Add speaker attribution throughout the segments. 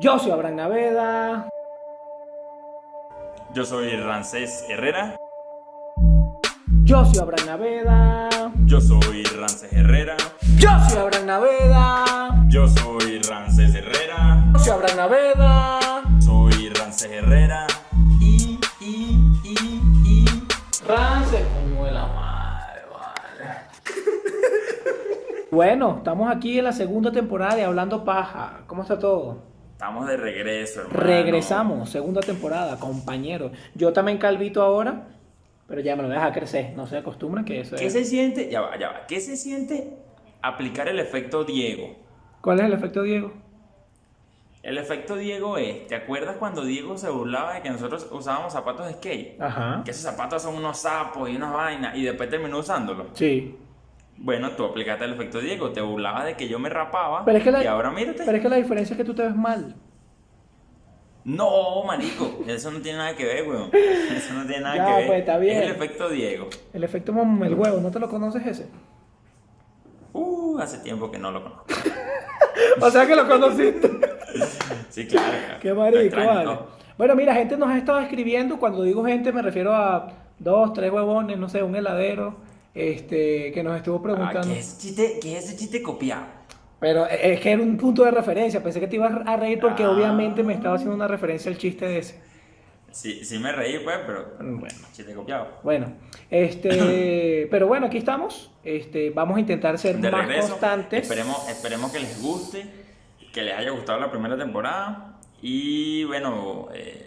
Speaker 1: Yo soy Abraham Naveda.
Speaker 2: Yo soy Rancés Herrera.
Speaker 1: Yo soy Abraham Naveda.
Speaker 2: Yo soy Rancés Herrera.
Speaker 1: Yo soy Abraham Naveda.
Speaker 2: Yo soy Rancés Herrera.
Speaker 1: Yo soy Abraham Naveda.
Speaker 2: Soy Rancés Herrera. Y, y, y, y.
Speaker 1: Rance, como de la madre, vale. bueno, estamos aquí en la segunda temporada de Hablando Paja. ¿Cómo está todo?
Speaker 2: Estamos de regreso, hermano.
Speaker 1: Regresamos, segunda temporada, compañero. Yo también calvito ahora, pero ya me lo deja crecer. No se acostumbran que eso
Speaker 2: ¿Qué
Speaker 1: es.
Speaker 2: se siente? Ya va, ya va. ¿Qué se siente aplicar el efecto Diego?
Speaker 1: ¿Cuál es el efecto, Diego?
Speaker 2: El efecto Diego es, ¿te acuerdas cuando Diego se burlaba de que nosotros usábamos zapatos de skate?
Speaker 1: Ajá.
Speaker 2: Que esos zapatos son unos sapos y unas vainas y después terminó usándolos.
Speaker 1: Sí.
Speaker 2: Bueno, tú aplicaste el efecto Diego, te burlabas de que yo me rapaba
Speaker 1: Pero es que la,
Speaker 2: y ahora mírate.
Speaker 1: pero es que la diferencia es que tú te ves mal.
Speaker 2: No, marico, eso no tiene nada que ver, weón. Eso no tiene nada
Speaker 1: Ya,
Speaker 2: que ver.
Speaker 1: pues, está bien.
Speaker 2: Es el efecto Diego.
Speaker 1: El efecto mom- el huevo, ¿no te lo conoces ese?
Speaker 2: Uh, hace tiempo que no lo conozco.
Speaker 1: o sea que lo conociste.
Speaker 2: Sí, claro.
Speaker 1: Qué marico, vale.
Speaker 2: ¿no?
Speaker 1: Bueno, mira, gente nos ha estado escribiendo. Cuando digo gente, me refiero a dos, tres huevones, no sé, un heladero, este, que nos estuvo
Speaker 2: Ah,
Speaker 1: preguntando.
Speaker 2: ¿qué, es chiste, ¿Qué es ese chiste copiado?
Speaker 1: Pero es que era un punto de referencia. Pensé que te ibas a reír porque
Speaker 2: Ah.
Speaker 1: obviamente me estaba haciendo una referencia al chiste de ese.
Speaker 2: Sí, sí me reí, pues, pero
Speaker 1: Bueno.
Speaker 2: chiste copiado.
Speaker 1: Bueno, este, pero bueno, aquí estamos. Este, vamos a intentar ser
Speaker 2: De
Speaker 1: más
Speaker 2: regreso,
Speaker 1: constantes.
Speaker 2: Esperemos, esperemos que les guste, que les haya gustado la primera temporada y bueno, eh,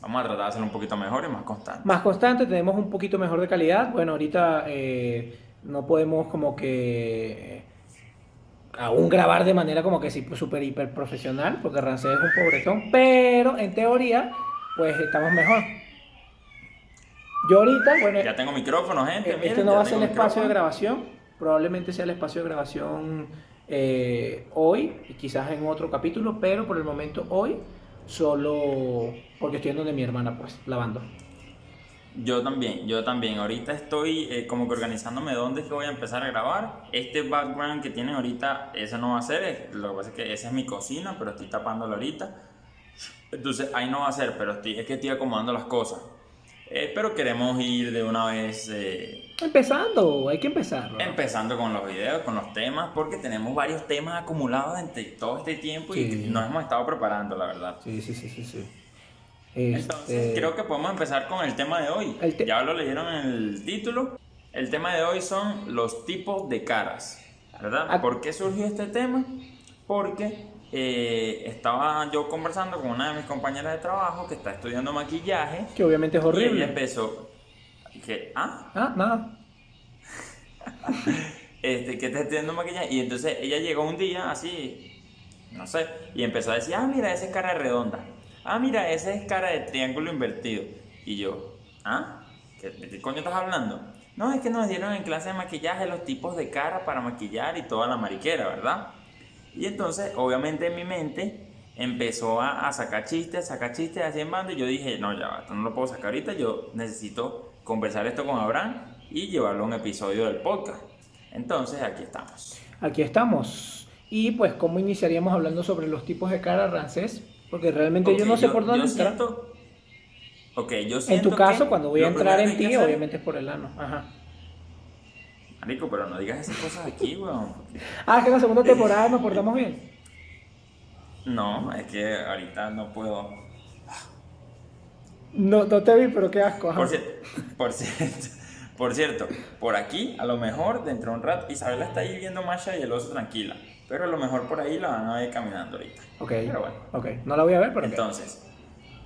Speaker 2: vamos a tratar de hacerlo un poquito mejor y más constante.
Speaker 1: Más constantes, tenemos un poquito mejor de calidad. Bueno, ahorita eh, no podemos como que eh, aún grabar de manera como que sí, súper hiper profesional, porque Rancé es un pobretón, pero en teoría, pues estamos mejor. Yo ahorita, bueno,
Speaker 2: Ya tengo micrófono, gente.
Speaker 1: Eh,
Speaker 2: miren,
Speaker 1: este no va a ser el
Speaker 2: tengo
Speaker 1: espacio de
Speaker 2: micrófono.
Speaker 1: grabación, probablemente sea el espacio de grabación eh, hoy y quizás en otro capítulo, pero por el momento hoy solo porque estoy en donde mi hermana pues lavando.
Speaker 2: Yo también, yo también. Ahorita estoy eh, como que organizándome dónde es que voy a empezar a grabar. Este background que tienen ahorita, ese no va a ser. Lo que pasa es que esa es mi cocina, pero estoy tapándolo ahorita. Entonces ahí no va a ser, pero estoy, es que estoy acomodando las cosas. Eh, pero queremos ir de una vez eh,
Speaker 1: Empezando, hay que empezar. ¿no?
Speaker 2: empezando con los videos, con los temas, porque tenemos varios temas acumulados entre todo este tiempo
Speaker 1: Sí.
Speaker 2: y nos hemos estado preparando, la verdad.
Speaker 1: Sí, sí, sí, sí, sí.
Speaker 2: Entonces,
Speaker 1: Este,
Speaker 2: creo que podemos empezar con el tema de hoy.
Speaker 1: Te-
Speaker 2: ya lo leyeron en el título. El tema de hoy son los tipos de caras, ¿verdad?
Speaker 1: Ah.
Speaker 2: ¿Por qué surgió este tema? Porque eh, estaba yo conversando con una de mis compañeras de trabajo que está estudiando maquillaje.
Speaker 1: que obviamente es
Speaker 2: Y ella
Speaker 1: horrible.
Speaker 2: empezó. Que, ah,
Speaker 1: Ah, nada.
Speaker 2: este, que está estudiando maquillaje. Y entonces ella llegó un día así, no sé, y empezó a decir, ah, mira, esa es cara redonda. Ah, mira, esa es cara de triángulo invertido. Y yo, ¿ah? ¿Qué, de qué coño estás hablando? No, es que nos dieron en clase de maquillaje los tipos de cara para maquillar y toda la mariquera, ¿verdad? Y entonces, obviamente en mi mente empezó a, a sacar chistes, sacar chistes así en banda y yo dije, no, ya, va, esto no lo puedo sacar ahorita, yo necesito conversar esto con Abraham y llevarlo a un episodio del podcast. Entonces, aquí estamos.
Speaker 1: Aquí estamos. Y pues, ¿cómo iniciaríamos hablando sobre los tipos de cara rancés? Porque realmente yo no sé por dónde entrar.
Speaker 2: siento- Ok, yo
Speaker 1: En
Speaker 2: siento
Speaker 1: tu caso,
Speaker 2: que
Speaker 1: cuando voy a entrar en ti,
Speaker 2: hacer-
Speaker 1: obviamente es por el ano. Ajá.
Speaker 2: Marico, pero no digas esas cosas aquí, weón.
Speaker 1: Ah, es que en la segunda temporada nos portamos bien.
Speaker 2: No, es que ahorita no puedo.
Speaker 1: No, no te vi, pero qué asco.
Speaker 2: Por cierto, por cierto, por cierto, por aquí, a lo mejor dentro de un rato, Isabela está ahí viendo Masha y el oso tranquila. Pero a lo mejor por ahí la van a ver caminando ahorita.
Speaker 1: Ok.
Speaker 2: Pero bueno.
Speaker 1: Ok. No la voy a ver, pero.
Speaker 2: Entonces,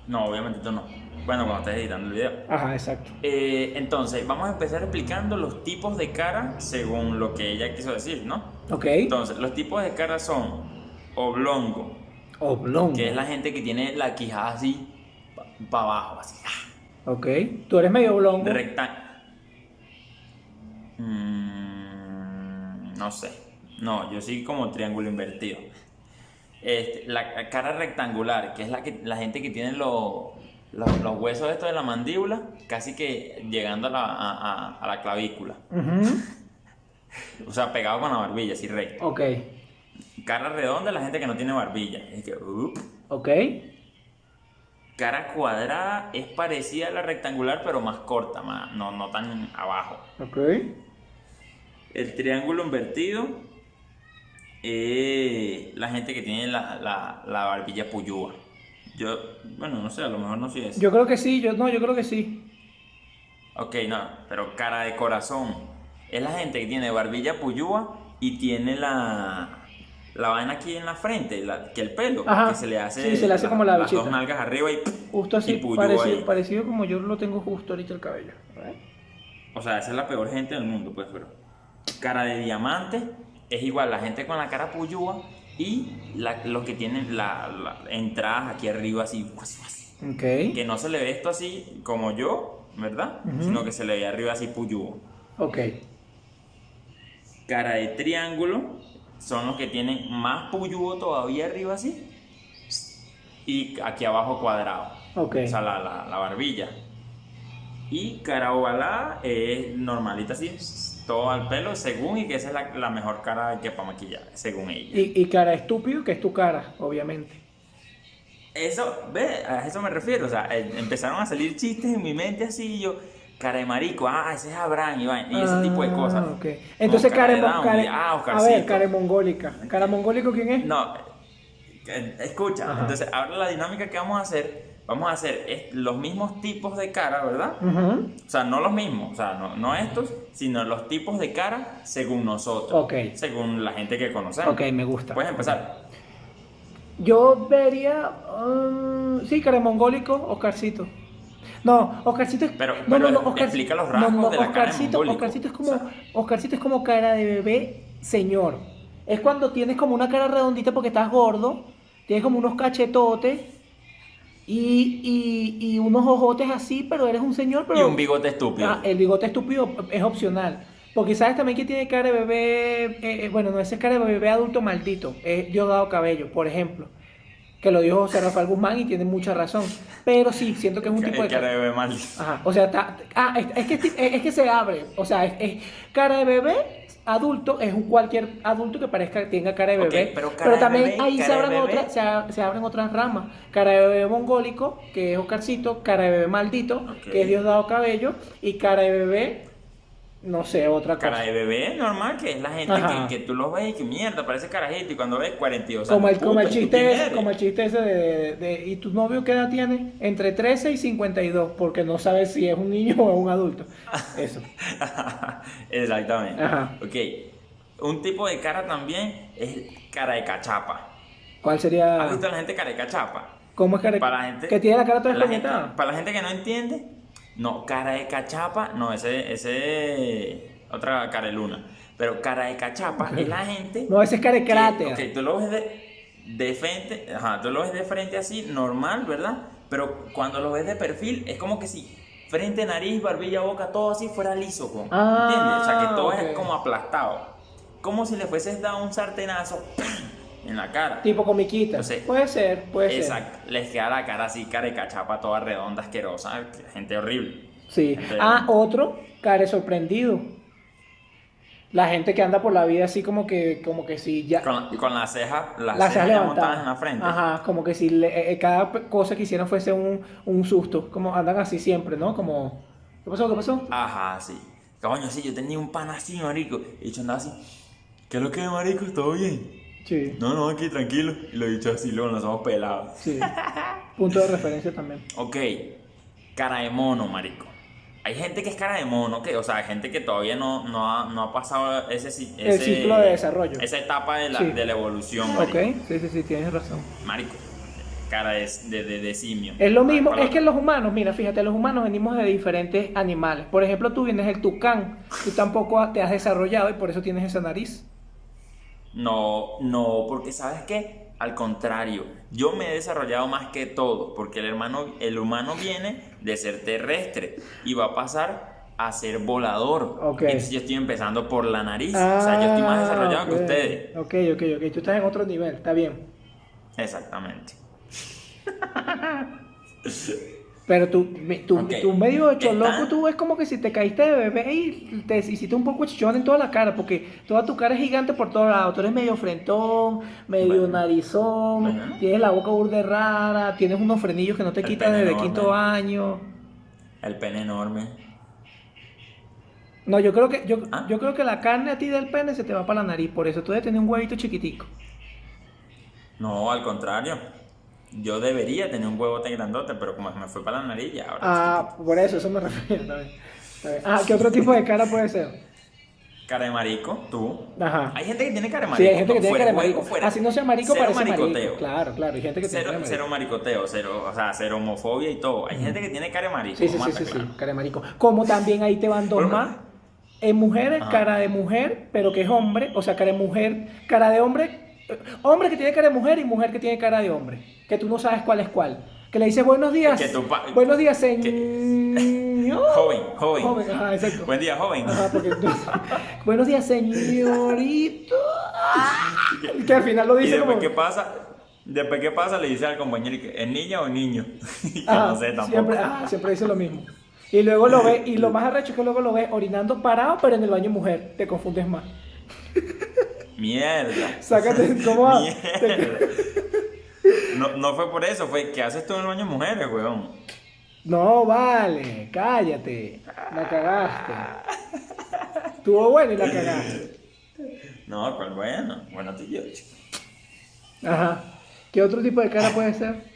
Speaker 2: no, obviamente tú no. Bueno, cuando estés editando el video.
Speaker 1: Ajá, exacto.
Speaker 2: Eh, entonces, vamos a empezar explicando los tipos de cara según lo que ella quiso decir, ¿no?
Speaker 1: Ok.
Speaker 2: Entonces, los tipos de cara son oblongo,
Speaker 1: Oblongo.
Speaker 2: que es la gente que tiene la quijada así para abajo, así. ah,
Speaker 1: Ok. Tú eres medio oblongo.
Speaker 2: Rectángulo. no sé. No, yo sí como triángulo invertido. Este, la cara rectangular, que es la, que, la gente que tiene los, los, los huesos estos de la mandíbula, casi que llegando a la, a, a- a la clavícula. O sea, pegado con la barbilla, así recto.
Speaker 1: Ok.
Speaker 2: Cara redonda la gente que no tiene barbilla. Es que, up.
Speaker 1: Ok.
Speaker 2: Cara cuadrada es parecida a la rectangular, pero más corta, más, no, no tan abajo.
Speaker 1: Ok.
Speaker 2: El triángulo invertido es la gente que tiene la, la, la barbilla puyúa. Yo, bueno, no sé, a lo mejor no soy eso.
Speaker 1: Yo creo que sí, yo no, yo creo que sí.
Speaker 2: Ok, no, pero cara de corazón. Es la gente que tiene barbilla puyúa y tiene la, la vaina aquí en la frente, la- que el pelo,
Speaker 1: Ajá,
Speaker 2: que se le hace,
Speaker 1: sí, se le hace como la
Speaker 2: las dos nalgas arriba y,
Speaker 1: Justo así,
Speaker 2: y
Speaker 1: parecido, parecido como yo lo tengo justo ahorita el cabello.
Speaker 2: O sea, esa es la peor gente del mundo, pues, pero. Cara de diamante es igual, la gente con la cara puyúa y la- los que tienen la, la- entradas aquí arriba así, guas, guas.
Speaker 1: Ok.
Speaker 2: que no se le ve esto así como yo, ¿verdad? Sino que se le ve arriba así puyúo.
Speaker 1: Ok.
Speaker 2: Cara de triángulo son los que tienen más puyúo todavía arriba así y aquí abajo cuadrado.
Speaker 1: Ok.
Speaker 2: O sea, la, la, la barbilla. Y cara ovalada es normalita así, todo al pelo, según, y que esa es la, la mejor cara que para maquillar, según ella.
Speaker 1: Y, y cara estúpido, que es tu cara, obviamente.
Speaker 2: Eso, ve, a eso me refiero, o sea, eh, empezaron a salir chistes en mi mente así, y yo, cara de marico, ah, ese es Abraham, y, vaina, y ese tipo de cosas.
Speaker 1: Ah, ok. Entonces,
Speaker 2: Como
Speaker 1: cara, mon-
Speaker 2: Down,
Speaker 1: cara-
Speaker 2: ah,
Speaker 1: a ver, cara mongólica. ¿Cara mongólico quién es?
Speaker 2: No, eh, escucha,
Speaker 1: Ajá.
Speaker 2: entonces ahora la dinámica que vamos a hacer, vamos a hacer los mismos tipos de cara, ¿verdad? O sea, no los mismos, o sea, no, no estos, sino los tipos de cara según nosotros.
Speaker 1: Ok.
Speaker 2: Según la gente que conocemos.
Speaker 1: Ok, me gusta.
Speaker 2: Puedes empezar.
Speaker 1: Yo vería. um, sí, cara mongólico, Oscarcito. No, Oscarcito es.
Speaker 2: Pero-
Speaker 1: no,
Speaker 2: pero
Speaker 1: no, no,
Speaker 2: explica los rasgos de la cara de
Speaker 1: Oscarcito,
Speaker 2: mongólico.
Speaker 1: Oscarcito es como.
Speaker 2: O sea-
Speaker 1: Oscarcito es como cara de bebé, señor. Es cuando tienes como una cara redondita porque estás gordo, tienes como unos cachetotes y, y, y unos ojotes así, pero eres un señor, pero.
Speaker 2: Y un bigote estúpido.
Speaker 1: Ah, el bigote estúpido es opcional. Porque sabes también que tiene cara de bebé, eh, eh, bueno, no ese es cara de bebé adulto maldito, es Diosdado Cabello, por ejemplo. Que lo dijo José Rafael Guzmán y tiene mucha razón. Pero sí, siento que es un tipo de
Speaker 2: cara de bebé mal.
Speaker 1: Ajá, o sea, está- ah, es, es que, es, es que se abre. O sea, es, es cara de bebé adulto, es un cualquier adulto que parezca tenga cara de bebé.
Speaker 2: pero cara de
Speaker 1: también
Speaker 2: bebé,
Speaker 1: ahí se abren, otras, se, se abren otras ramas. Cara de bebé mongólico, que es Oscarcito, cara de bebé maldito, que es Diosdado Cabello, y cara de bebé, no sé, otra cosa.
Speaker 2: Cara de bebé normal, que es la gente que, que tú los ves y que mierda, parece carajito. Y cuando ves 42
Speaker 1: Como el,
Speaker 2: años,
Speaker 1: como el
Speaker 2: puta, ¿tú
Speaker 1: chiste ese, como el chiste ese de, de- de- ¿y tu novio qué edad tiene? Entre 13 y 52, porque no sabes si es un niño o un adulto. Eso.
Speaker 2: Exactamente.
Speaker 1: Ajá.
Speaker 2: Ok. Un tipo de cara también es cara de cachapa.
Speaker 1: ¿Cuál
Speaker 2: ¿Has
Speaker 1: sería?
Speaker 2: visto a la gente cara de cachapa?
Speaker 1: ¿Cómo es
Speaker 2: Para la gente,
Speaker 1: que tiene la cara toda
Speaker 2: la gente-? Para la gente que no entiende, no, cara de cachapa, no, ese, ese, otra cara de luna. Pero cara de cachapa es la gente.
Speaker 1: No, ese es cara de cráter.
Speaker 2: ok, tú lo ves de, de frente, ajá, tú lo ves de frente así, normal, ¿verdad? Pero cuando lo ves de perfil, es como que si frente, nariz, barbilla, boca, todo así fuera liso, con,
Speaker 1: Ah,
Speaker 2: ¿entiendes? O sea, que todo es como aplastado. Como si le fueses dado un sartenazo ¡pam! En la cara.
Speaker 1: Tipo comiquita.
Speaker 2: Sé.
Speaker 1: Puede ser, puede ser.
Speaker 2: Exacto, les queda la cara así, cara de cachapa, toda redonda, asquerosa, gente horrible.
Speaker 1: Sí.
Speaker 2: Gente-
Speaker 1: Ah, otro, cara de sorprendido. La gente que anda por la vida así como que, como que si ya...
Speaker 2: Con, con las cejas, las
Speaker 1: las
Speaker 2: cejas
Speaker 1: levantadas.
Speaker 2: en la frente.
Speaker 1: Ajá, como que si le- eh, eh, cada cosa que hicieran fuese un, un susto. Como andan así siempre, ¿no? Como... ¿Qué pasó? ¿Qué pasó?
Speaker 2: Ajá, sí. Coño, sí, yo tenía un pan así, marico. Y yo andaba así, ¿qué es lo que marico? ¿Todo bien?
Speaker 1: Sí,
Speaker 2: No, no, aquí tranquilo. Y lo he dicho así, luego nos hemos pelado.
Speaker 1: sí. Punto de referencia también.
Speaker 2: Ok, cara de mono, marico. Hay gente que es cara de mono, que, o sea, hay gente que todavía no, no, ha, no ha pasado ese, ci-
Speaker 1: El
Speaker 2: ese-
Speaker 1: ciclo de desarrollo.
Speaker 2: Esa etapa de la,
Speaker 1: Sí.
Speaker 2: de la evolución, marico.
Speaker 1: Ok, sí, sí, sí, tienes razón.
Speaker 2: Marico, cara de, de, de- de simio.
Speaker 1: Es lo mismo, es que los humanos, mira, fíjate, los humanos venimos de diferentes animales. Por ejemplo, tú vienes del tucán, tú tampoco te has desarrollado y por eso tienes esa nariz.
Speaker 2: No, no, porque ¿sabes qué? Al contrario, yo me he desarrollado más que todo, porque el, hermano, el humano viene de ser terrestre y va a pasar a ser volador.
Speaker 1: Ok.
Speaker 2: Entonces yo estoy empezando por la nariz, o sea, yo estoy más desarrollado que
Speaker 1: Ah, ok.
Speaker 2: ustedes.
Speaker 1: Ok, ok, ok, tú estás en otro nivel, está bien.
Speaker 2: Exactamente.
Speaker 1: Pero tú, me- tú,
Speaker 2: Ok.
Speaker 1: tú medio hecho
Speaker 2: Está-
Speaker 1: loco, tú es como que si te caíste de bebé y te hiciste un poco chichón en toda la cara, porque toda tu cara es gigante por todos lados. Tú eres medio frentón, medio
Speaker 2: Bueno.
Speaker 1: narizón,
Speaker 2: Bueno.
Speaker 1: tienes la boca burde rara, tienes unos frenillos que no te
Speaker 2: El
Speaker 1: quitas desde
Speaker 2: enorme.
Speaker 1: quinto año.
Speaker 2: El pene enorme.
Speaker 1: No, yo creo que yo,
Speaker 2: ¿Ah?
Speaker 1: yo creo que la carne a ti del pene se te va para la nariz, por eso tú debes tener un huevito chiquitico.
Speaker 2: No, al contrario. Yo debería tener un huevo tan grandote, pero como me fue para la nariz, ya ahora.
Speaker 1: Ah, por eso, eso me refiero también. Ah, ¿qué otro tipo de cara puede ser?
Speaker 2: Cara de marico, tú.
Speaker 1: Ajá.
Speaker 2: Hay gente que tiene cara de marico.
Speaker 1: Sí, hay gente que
Speaker 2: no,
Speaker 1: tiene
Speaker 2: fuera
Speaker 1: cara de marico.
Speaker 2: fuera.
Speaker 1: Así no sea marico,
Speaker 2: Cero
Speaker 1: parece marico.
Speaker 2: maricoteo.
Speaker 1: Claro, claro, hay gente que tiene
Speaker 2: Cero,
Speaker 1: cara de
Speaker 2: cero
Speaker 1: marico.
Speaker 2: maricoteo, cero, o sea, cero homofobia y todo. Hay gente que tiene cara de marico.
Speaker 1: Sí, sí, sí, sí, cara de marico. Como también ahí te van dos
Speaker 2: Bueno.
Speaker 1: más. En mujeres,
Speaker 2: Ajá.
Speaker 1: cara de mujer, pero que es hombre, o sea, cara de mujer, cara de hombre, hombre que tiene cara de mujer y mujer que tiene cara de hombre, que tú no sabes cuál es cuál. Que le dices buenos días.
Speaker 2: Que tu
Speaker 1: buenos días,
Speaker 2: que-
Speaker 1: señor.
Speaker 2: Joven, joven.
Speaker 1: Joven, ajá, exacto.
Speaker 2: Buen día, joven.
Speaker 1: Ajá, porque buenos días, señorito. Que al final lo
Speaker 2: y
Speaker 1: dice
Speaker 2: después
Speaker 1: como.
Speaker 2: qué pasa, después qué pasa, le dice al compañero que es niña o niño. Y
Speaker 1: Ajá,
Speaker 2: no sé tampoco.
Speaker 1: Siempre, ajá, siempre dice lo mismo. Y luego lo ve, y lo más arrecho es que luego lo ves orinando parado, pero en el baño mujer. Te confundes más.
Speaker 2: Mierda.
Speaker 1: Sácate, ¿cómo?
Speaker 2: Mierda. No, no fue por eso, fue que haces tú en el baño de mujeres, weón.
Speaker 1: No, vale, cállate. La cagaste. Estuvo bueno y la cagaste.
Speaker 2: No, cuál bueno. Bueno, tú y yo, chico.
Speaker 1: Ajá. ¿Qué otro tipo de cara puede ser?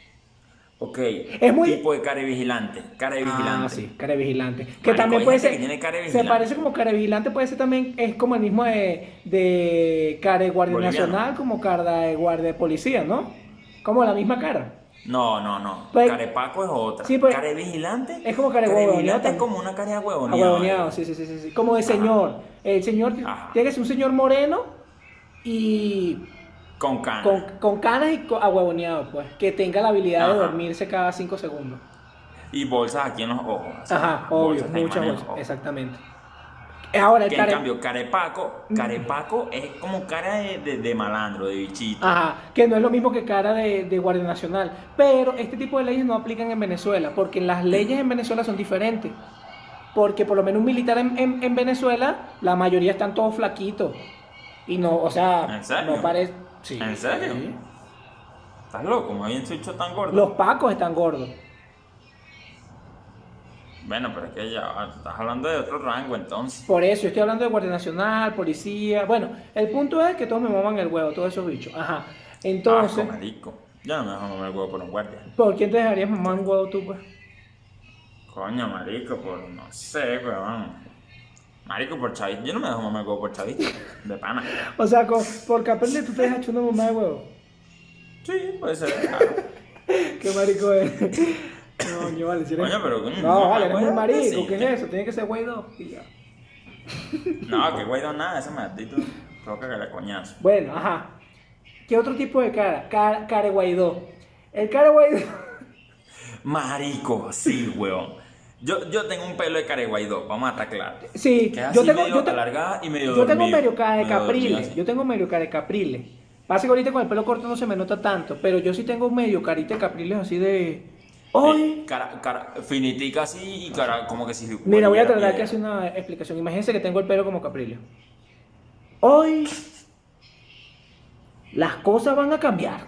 Speaker 2: Ok.
Speaker 1: Es muy-
Speaker 2: Tipo de cara de vigilante. Cara de vigilante.
Speaker 1: Ah, sí, cara de vigilante. Que
Speaker 2: Marico,
Speaker 1: también puede ser.
Speaker 2: tiene
Speaker 1: se parece como cara de vigilante, puede ser también. Es como el mismo de, de cara de guardia
Speaker 2: Boliviano.
Speaker 1: nacional, como cara de guardia de policía, ¿no? Como la misma cara.
Speaker 2: No, no, no.
Speaker 1: Pues-
Speaker 2: Carepaco es otra.
Speaker 1: Sí, pues-
Speaker 2: cara de vigilante.
Speaker 1: Es como cara de
Speaker 2: Cara de
Speaker 1: huevoneado
Speaker 2: vigilante es como una cara de huevoneado.
Speaker 1: Sí, sí, sí, sí. Como de señor. El señor
Speaker 2: Ajá.
Speaker 1: tiene que ser un señor moreno y
Speaker 2: Con cara.
Speaker 1: con, con canas y co- ahuevoneado, pues. Que tenga la habilidad de dormirse cada cinco segundos.
Speaker 2: Y bolsas aquí en los ojos. así.
Speaker 1: Ajá, obvio,
Speaker 2: Bolsas
Speaker 1: muchas
Speaker 2: en
Speaker 1: bolsas. Exactamente. Ahora el
Speaker 2: Que en
Speaker 1: care...
Speaker 2: cambio, carepaco, carepaco es como cara de, de, de malandro, de bichito.
Speaker 1: Ajá, que no es lo mismo que cara de, de Guardia Nacional. Pero este tipo de leyes no aplican en Venezuela, porque las leyes en Venezuela son diferentes. Porque por lo menos un militar en, en- en Venezuela, la mayoría están todos flaquitos. Y no, o sea,
Speaker 2: ¿En
Speaker 1: no parece. Sí.
Speaker 2: ¿En serio?
Speaker 1: Sí.
Speaker 2: ¿Estás loco? ¿Me habían dicho tan gordo?
Speaker 1: Los pacos están gordos.
Speaker 2: Bueno, pero es que ya ah, estás hablando de otro rango entonces.
Speaker 1: Por eso, yo estoy hablando de Guardia Nacional, policía. Bueno, el punto es que todos me maman el huevo, todos esos bichos. Ajá. Entonces,
Speaker 2: Asco, marico. Yo no me dejo mamar el huevo por un guardia.
Speaker 1: ¿por quién te dejarías mamar un huevo tú, pues?
Speaker 2: Coño, marico, por no sé, weón. Marico, por chavista. Yo no me dejo mamar huevo por chavista. De pana.
Speaker 1: O sea, con- por Caprile tú te dejas una mamá de huevo.
Speaker 2: Sí, puede ser. claro.
Speaker 1: Qué marico es. No, yo vale, si eres...
Speaker 2: Coño, pero coño,
Speaker 1: No,
Speaker 2: no,
Speaker 1: vale, eres muy
Speaker 2: huevo,
Speaker 1: marico.
Speaker 2: sí.
Speaker 1: ¿Qué es eso? Tiene que ser dos. y ya.
Speaker 2: No, que no nada, ese maldito. Tengo que cagarle coñazo.
Speaker 1: Bueno, ajá. ¿Qué otro tipo de cara? De Guaidó. El cara Guaidó.
Speaker 2: Marico, sí, weón. Yo, yo tengo un pelo de cara de guaidó, vamos a estar claros.
Speaker 1: Sí,
Speaker 2: Que es
Speaker 1: yo
Speaker 2: así
Speaker 1: tengo,
Speaker 2: medio
Speaker 1: yo, te-
Speaker 2: alargada y medio
Speaker 1: yo tengo medio cara de
Speaker 2: Medio dormido
Speaker 1: caprile.
Speaker 2: así.
Speaker 1: Yo tengo medio cara de caprile. Pasa que ahorita con el pelo corto no se me nota tanto, pero yo sí tengo medio carita de caprile así de. ¡Ay!
Speaker 2: Eh, cara, cara, finitica así y cara como que si...
Speaker 1: Mira, voy a tratar
Speaker 2: piedra.
Speaker 1: hacer una explicación. Imagínense que tengo el pelo como caprile. Hoy las cosas van a cambiar.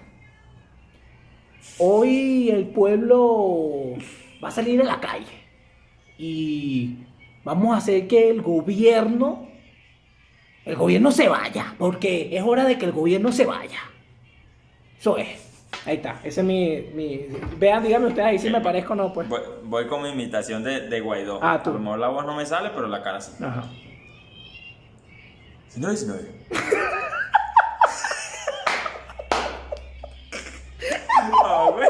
Speaker 1: Hoy el pueblo va a salir a la calle y vamos a hacer que el gobierno, el gobierno se vaya, porque es hora de que el gobierno se vaya. Eso es. Ahí está. Ese es mi, mi... Vean, díganme ustedes ahí si me parezco o no, pues.
Speaker 2: Voy, voy con mi imitación de, de Guaidó.
Speaker 1: Ah, tú.
Speaker 2: A lo mejor la voz no me sale, pero la cara sí.
Speaker 1: Ajá.
Speaker 2: Señores y señores. Ah, güey.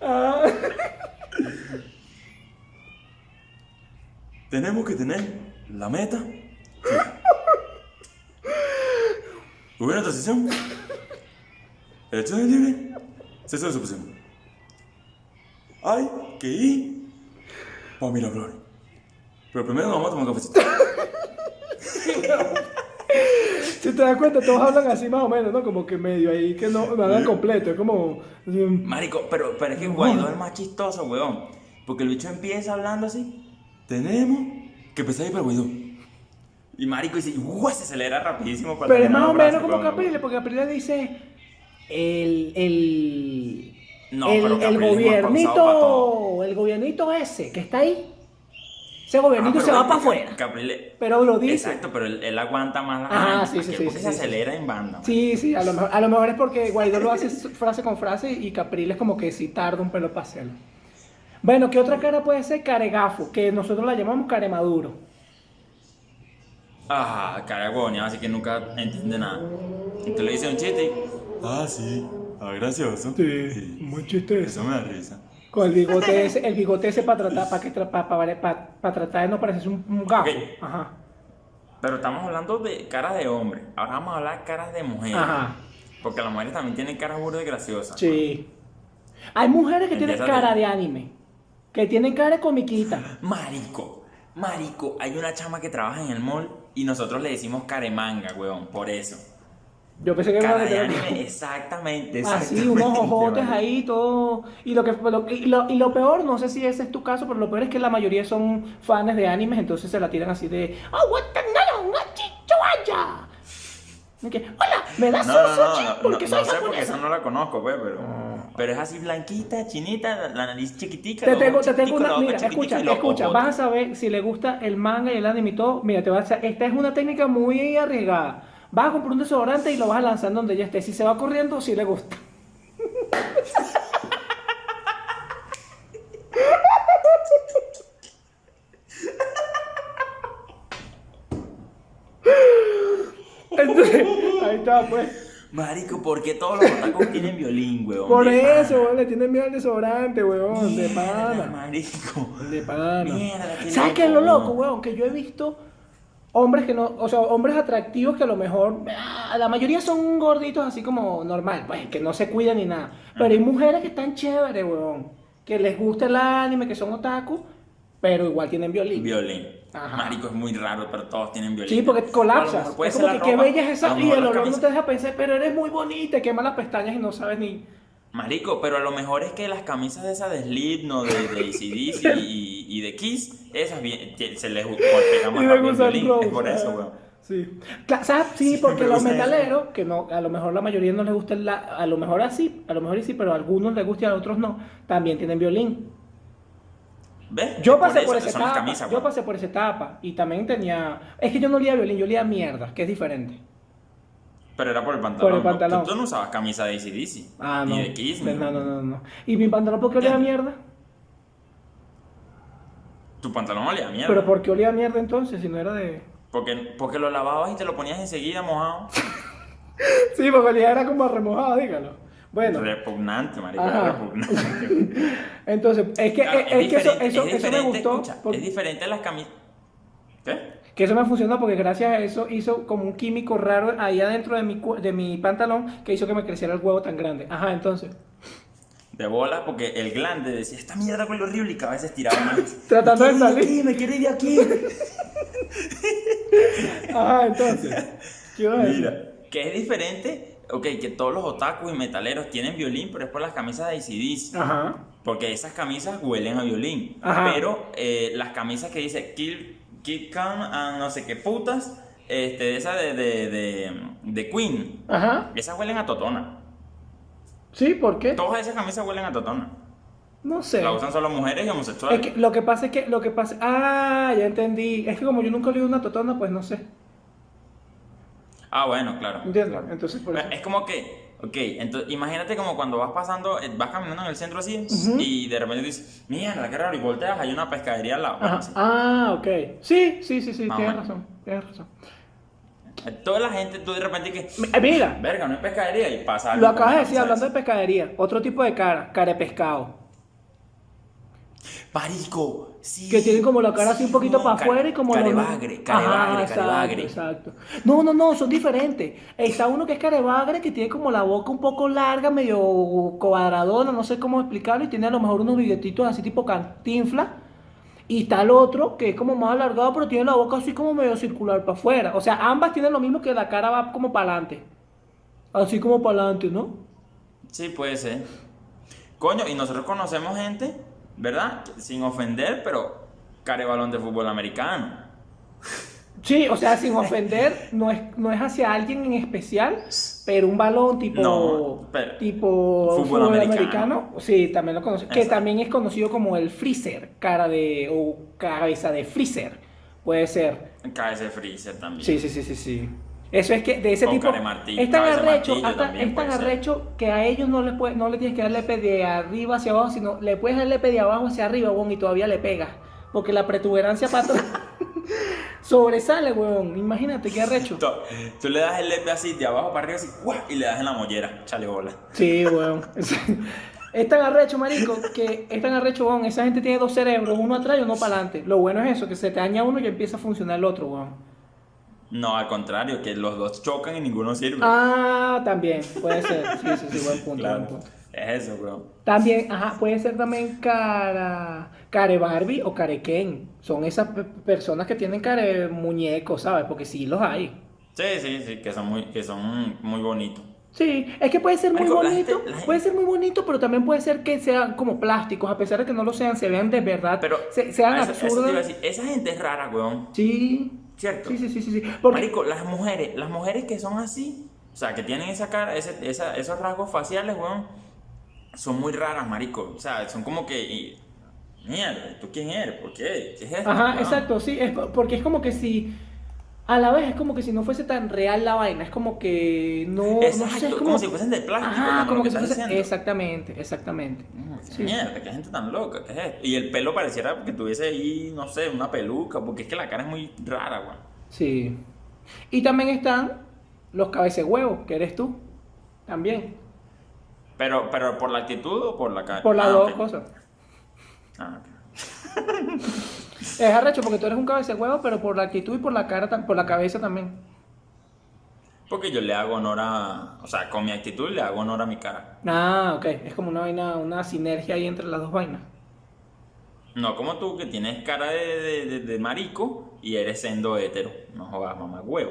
Speaker 1: Ah.
Speaker 2: Tenemos que tener la meta. Gobierno de transición. Elecciones libres. Cese de supresión. Hay que ir para Miraflores. Pero primero nos vamos a tomar un cafecito.
Speaker 1: Si te das cuenta, todos hablan así más o menos, ¿no? Como que medio ahí, que no, no hablan completo. Es como.
Speaker 2: Marico, pero, pero es que Guaidó es el más chistoso, weón. Porque el bicho empieza hablando así. Tenemos que empezar a ir para Guaidó. Y Marico dice, ¡guau! Se acelera rapidísimo. cuando
Speaker 1: Pero es más o menos como
Speaker 2: weón.
Speaker 1: Capriles, porque Capriles dice. El. El.
Speaker 2: No,
Speaker 1: el,
Speaker 2: pero
Speaker 1: el
Speaker 2: es
Speaker 1: gobiernito. El gobiernito ese que está ahí. Ese gobiernito
Speaker 2: Ah,
Speaker 1: se va para afuera.
Speaker 2: Capriles-
Speaker 1: Pero lo dice.
Speaker 2: Exacto, pero él, él aguanta más la
Speaker 1: Ajá,
Speaker 2: vaina.
Speaker 1: sí, sí, sí,
Speaker 2: porque
Speaker 1: sí,
Speaker 2: se
Speaker 1: sí,
Speaker 2: acelera en banda.
Speaker 1: Sí, sí, a lo, mejor, a lo mejor es porque Guaidó lo hace frase con frase y Capriles como que sí tarda un pelo para hacerlo. Bueno, ¿qué otra cara puede ser? Caregafo, que nosotros la llamamos caremaduro.
Speaker 2: Ah, cara huevón, así que nunca entiende nada. Entonces le dice un chiste. Ah, sí. Ah, gracioso.
Speaker 1: muy chiste
Speaker 2: Eso me da risa.
Speaker 1: Con el bigote ese, el bigote ese para tratar, para que tra- pa- pa- pa- pa tratar de no parecerse un, un gafo.
Speaker 2: Ok.
Speaker 1: Ajá.
Speaker 2: Pero estamos hablando de caras de hombre. Ahora vamos a hablar de caras de mujer.
Speaker 1: Ajá.
Speaker 2: Porque las mujeres también tienen caras burdas y graciosas.
Speaker 1: Sí. Hay mujeres que tienen cara de anime. Que tienen cara de comiquita.
Speaker 2: Marico, marico, hay una chama que trabaja en el mall y nosotros le decimos caremanga, weón, por eso.
Speaker 1: Yo pensé que era
Speaker 2: Cara de anime, exactamente,
Speaker 1: Así,
Speaker 2: exactamente.
Speaker 1: unos ojotes ahí, todo. Y lo, que, lo, y, lo, y lo peor, no sé si ese es tu caso, pero lo peor es que la mayoría son fans de animes, entonces se la tiran así de. ¡Oh, what the no, no,
Speaker 2: No,
Speaker 1: un
Speaker 2: no, no, no, sé porque esa no la conozco, pues, pero, pero es así blanquita, chinita, la nariz chiquitica.
Speaker 1: Te tengo, te tengo una. Mira, escucha, escucha. Vas a saber si le gusta el manga y el anime y todo. Mira, te vas a, esta es una técnica muy arriesgada. Vas a comprar un desodorante y lo vas a lanzar donde ella esté. Si se va corriendo, sí le gusta. Entonces, ahí está, pues.
Speaker 2: Marico, ¿por qué todos los otacos tienen violín, weón?
Speaker 1: Por eso,
Speaker 2: pana.
Speaker 1: weón, le tienen miedo al desodorante, weón. De pana.
Speaker 2: marico.
Speaker 1: De pana.
Speaker 2: Mierda, qué
Speaker 1: ¿Sabes qué es lo
Speaker 2: loco, weón?
Speaker 1: Que yo he visto hombres que no, o sea, hombres atractivos que a lo mejor, ah, la mayoría son gorditos así como normal, pues, que no se cuidan ni nada. Pero hay mujeres que están chéveres, weón. Que les gusta el anime, que son otaku, pero igual tienen violín.
Speaker 2: Violín.
Speaker 1: Ajá.
Speaker 2: Marico, es muy raro, pero todos tienen violín.
Speaker 1: Sí, porque colapsas. Es como que qué bella es esa.
Speaker 2: lo
Speaker 1: Y el olor no te deja pensar, pero eres muy bonita. Quema las pestañas y no sabes ni.
Speaker 2: Marico, pero a lo mejor es que las camisas de esas de Slipknot, de, de ACDC y, y de Kiss, esas bien, se les pega más rápido el violín.
Speaker 1: Rose,
Speaker 2: Es por eso, weón.
Speaker 1: Sí. ¿Sabes? Sí,
Speaker 2: Sí,
Speaker 1: porque los
Speaker 2: eso.
Speaker 1: metaleros, que no, a lo mejor la mayoría no les gusta la, a lo mejor así, a lo mejor sí, pero a algunos les gusta y a otros no, también tienen violín.
Speaker 2: ¿Ves?
Speaker 1: Yo pasé por
Speaker 2: que
Speaker 1: esa etapa,
Speaker 2: camisas,
Speaker 1: yo pasé por esa etapa y también tenía, es que yo no olía violín, yo olía mierda, que es diferente.
Speaker 2: Pero era por el pantalón.
Speaker 1: Por el
Speaker 2: ¿no?
Speaker 1: pantalón.
Speaker 2: Tú, tú no usabas camisa de ACDC.
Speaker 1: Ah, no.
Speaker 2: Ni de Kiss. ni-
Speaker 1: no, no, no, no. ¿Y mi pantalón por qué olía
Speaker 2: Ya.
Speaker 1: mierda?
Speaker 2: Tu pantalón olía a mierda.
Speaker 1: Pero ¿por qué olía mierda entonces si no era de
Speaker 2: Porque, porque lo lavabas y te lo ponías enseguida mojado.
Speaker 1: Sí, porque olía era como remojado, dígalo. Bueno,
Speaker 2: Repugnante, era Repugnante.
Speaker 1: entonces, es que,
Speaker 2: Claro,
Speaker 1: es, es que eso, eso,
Speaker 2: es
Speaker 1: eso me gustó.
Speaker 2: escucha,
Speaker 1: porque-
Speaker 2: Es diferente a las camisas. ¿Qué?
Speaker 1: Que eso me funcionó porque gracias a eso hizo como un químico raro ahí adentro de mi, cu- de mi pantalón que hizo que me creciera el huevo tan grande. Ajá, entonces.
Speaker 2: De bola, porque el glande decía, esta mierda huele horrible y cada vez estiraba más.
Speaker 1: Tratando de salir.
Speaker 2: aquí, me quiero ir de aquí.
Speaker 1: Ajá, entonces. ¿Qué a?
Speaker 2: Mira, que es diferente, ok, que todos los otakus y metaleros tienen violín, pero es por las camisas de ACDC.
Speaker 1: Ajá.
Speaker 2: Porque esas camisas huelen a violín.
Speaker 1: Ajá.
Speaker 2: Pero eh, las camisas que dice Kill, Kill Count a no sé qué putas, este, esa de, de, de, de Queen,
Speaker 1: Ajá.
Speaker 2: esas huelen a totona.
Speaker 1: Sí, ¿por qué?
Speaker 2: Todas esas camisas huelen a totona.
Speaker 1: No sé.
Speaker 2: La usan solo mujeres y homosexuales.
Speaker 1: Es que lo que pasa es que lo que pasa. Ah, ya entendí. Es que como yo nunca he una totona, pues no sé.
Speaker 2: Ah, bueno, claro.
Speaker 1: ¿Entiendes? Entonces, por eso.
Speaker 2: Es como que, ok, entonces imagínate como cuando vas pasando, eh, vas caminando en el centro así y de repente dices, mierda, qué raro, y volteas, hay una pescadería al lado. Así.
Speaker 1: Ah, ok. Sí, sí, sí, sí,
Speaker 2: Más
Speaker 1: tienes razón. Tienes razón.
Speaker 2: Toda la gente, tú de repente que,
Speaker 1: Eh, Mira,
Speaker 2: verga, no hay pescadería y pasa
Speaker 1: lo
Speaker 2: alguien
Speaker 1: acabas de decir hablando de pescadería. Otro tipo de cara, cara de pescado.
Speaker 2: Marico, sí.
Speaker 1: Que tienen como la cara así un poquito
Speaker 2: no,
Speaker 1: para afuera y como los-
Speaker 2: Carebagre,
Speaker 1: Ajá,
Speaker 2: carebagre,
Speaker 1: exacto,
Speaker 2: carebagre.
Speaker 1: Exacto. No, no, no, son diferentes. Está uno que es carebagre, que tiene como la boca un poco larga, medio cuadradona, no sé cómo explicarlo, y tiene a lo mejor unos billetitos así tipo cantinfla. Y está el otro que es como más alargado, pero tiene la boca así como medio circular para afuera. O sea, ambas tienen lo mismo que la cara va como para adelante. Así como para adelante, ¿no?
Speaker 2: Sí, puede ser. Coño, y nosotros conocemos gente, ¿verdad? Sin ofender, pero care balón de fútbol americano.
Speaker 1: Sí, o sea, sin ofender, no es, no es hacia alguien en especial, pero un balón tipo,
Speaker 2: No, pero-
Speaker 1: tipo
Speaker 2: fútbol
Speaker 1: fútbol,
Speaker 2: americano.
Speaker 1: americano. sí, también lo conozco, que también es conocido como el freezer, cara de, o cabeza de freezer, puede ser.
Speaker 2: KS Freezer también.
Speaker 1: Sí, sí, sí, sí, sí. Eso es que de ese tipo es tan arrecho, hasta- es tan arrecho que a ellos no les puede, no le tienes que darle P de arriba hacia abajo, sino le puedes darle P de abajo hacia arriba, weón, y todavía le pegas. Porque la protuberancia para atrás sobresale, weón. Imagínate qué arrecho.
Speaker 2: Tú, tú le das el lepe así, de abajo para arriba, así, ¡guau! y le das en la mollera. Chale bola.
Speaker 1: Sí, weón. Es tan arrecho, marico, que es tan arrecho, weón. Esa gente tiene dos cerebros, uno atrás y uno para adelante. Lo bueno es eso, que se te daña uno y empieza a funcionar el otro, weón.
Speaker 2: No, al contrario, que los dos chocan y ninguno sirve.
Speaker 1: Ah, también, puede ser. Sí, sí, sí, buen punto,
Speaker 2: claro.
Speaker 1: buen punto.
Speaker 2: Es eso, bro.
Speaker 1: También, ajá, puede ser también cara, care Barbie o care Ken. Son esas pe- personas que tienen care muñecos, ¿sabes? Porque sí los hay.
Speaker 2: Sí, sí, sí, que son muy, que son muy bonitos.
Speaker 1: Sí, es que puede ser muy bonito,
Speaker 2: gente-
Speaker 1: puede ser muy bonito, pero también puede ser que sean como plásticos, a pesar de que no lo sean, se vean de verdad,
Speaker 2: Pero
Speaker 1: se- sean
Speaker 2: eso-
Speaker 1: absurdos.
Speaker 2: decir, esa gente es rara, weón.
Speaker 1: Sí,
Speaker 2: ¿Cierto?
Speaker 1: sí, sí, sí, sí, sí. Porque,
Speaker 2: Marico, las mujeres, las mujeres que son así, o sea, que tienen esa cara, ese- esa- esos rasgos faciales, weón, son muy raras, marico. O sea, son como que, y- mierda, ¿tú quién eres? ¿Por qué? ¿Qué es esto?
Speaker 1: ajá,
Speaker 2: weón?
Speaker 1: exacto, sí, es po- porque es como que si, a la vez es como que si no fuese tan real la vaina, es como que no, no
Speaker 2: Exacto,
Speaker 1: sé, es
Speaker 2: como...
Speaker 1: como,
Speaker 2: si fuesen de plástico,
Speaker 1: ajá,
Speaker 2: como,
Speaker 1: como
Speaker 2: lo
Speaker 1: que
Speaker 2: que
Speaker 1: si
Speaker 2: estás
Speaker 1: fuese,
Speaker 2: diciendo.
Speaker 1: exactamente, exactamente. Sí.
Speaker 2: Mierda, qué gente tan loca, ¿qué es esto? Y el pelo pareciera que tuviese ahí, no sé, una peluca, porque es que la cara es muy rara, weón.
Speaker 1: Sí. Y también están los cabecehuevos, que eres tú, también,
Speaker 2: Pero, pero por la actitud o por la cara.
Speaker 1: por las
Speaker 2: Ah,
Speaker 1: dos cosas.
Speaker 2: Ah, ok.
Speaker 1: Es arrecho porque tú eres un cabeza de huevo, pero por la actitud y por la cara, por la cabeza también.
Speaker 2: Porque yo le hago honor a. O sea, con mi actitud le hago honor a mi cara.
Speaker 1: Ah, ok. Es como una vaina, una sinergia ahí entre las dos vainas.
Speaker 2: No como tú, que tienes cara de, de, de- de marico y eres sendo hétero. No jodas, mamá huevo.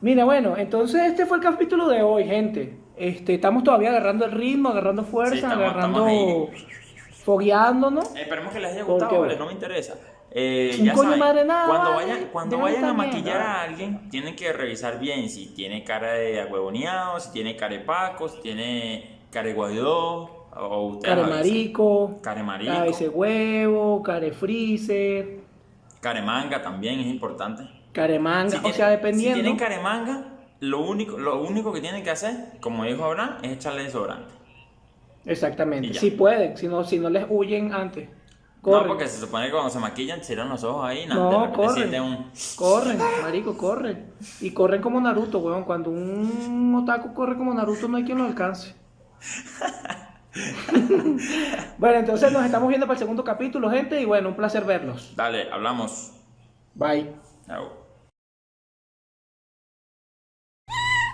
Speaker 1: Mira, bueno, entonces este fue el capítulo de hoy, gente. Este, estamos todavía agarrando el ritmo, agarrando fuerza,
Speaker 2: Sí, estamos-
Speaker 1: agarrando,
Speaker 2: estamos
Speaker 1: fogueándonos.
Speaker 2: Eh, esperemos que les haya
Speaker 1: ¿Por
Speaker 2: gustado, vale, no me interesa. Eh, ya
Speaker 1: coño
Speaker 2: saben,
Speaker 1: madre nada,
Speaker 2: cuando vayan, cuando vayan a maquillar a alguien, tienen que revisar bien si tiene cara de agüevoneado, si tiene cara de paco, si tiene cara de guaidó, o
Speaker 1: Care marico,
Speaker 2: Care marico.
Speaker 1: cabeza de huevo, care freezer,
Speaker 2: Caremanga también es importante.
Speaker 1: care manga,
Speaker 2: Si
Speaker 1: o
Speaker 2: tienen-
Speaker 1: sea, dependiendo.
Speaker 2: Si tienen caremanga, lo único, lo único que tienen que hacer, como dijo Abraham, es echarle desodorante.
Speaker 1: Exactamente. Si pueden, si no, si no les huyen antes.
Speaker 2: No,
Speaker 1: Corren.
Speaker 2: porque se supone que cuando se maquillan, cierran los ojos ahí,
Speaker 1: No,
Speaker 2: repente
Speaker 1: corren.
Speaker 2: un...
Speaker 1: Corren, marico, corren. Y corren como Naruto, weón. Cuando un otaku corre como Naruto, no hay quien lo alcance. bueno, entonces nos estamos viendo para el segundo capítulo, gente. Y bueno, un placer verlos.
Speaker 2: Dale, hablamos.
Speaker 1: Bye.
Speaker 2: Chao.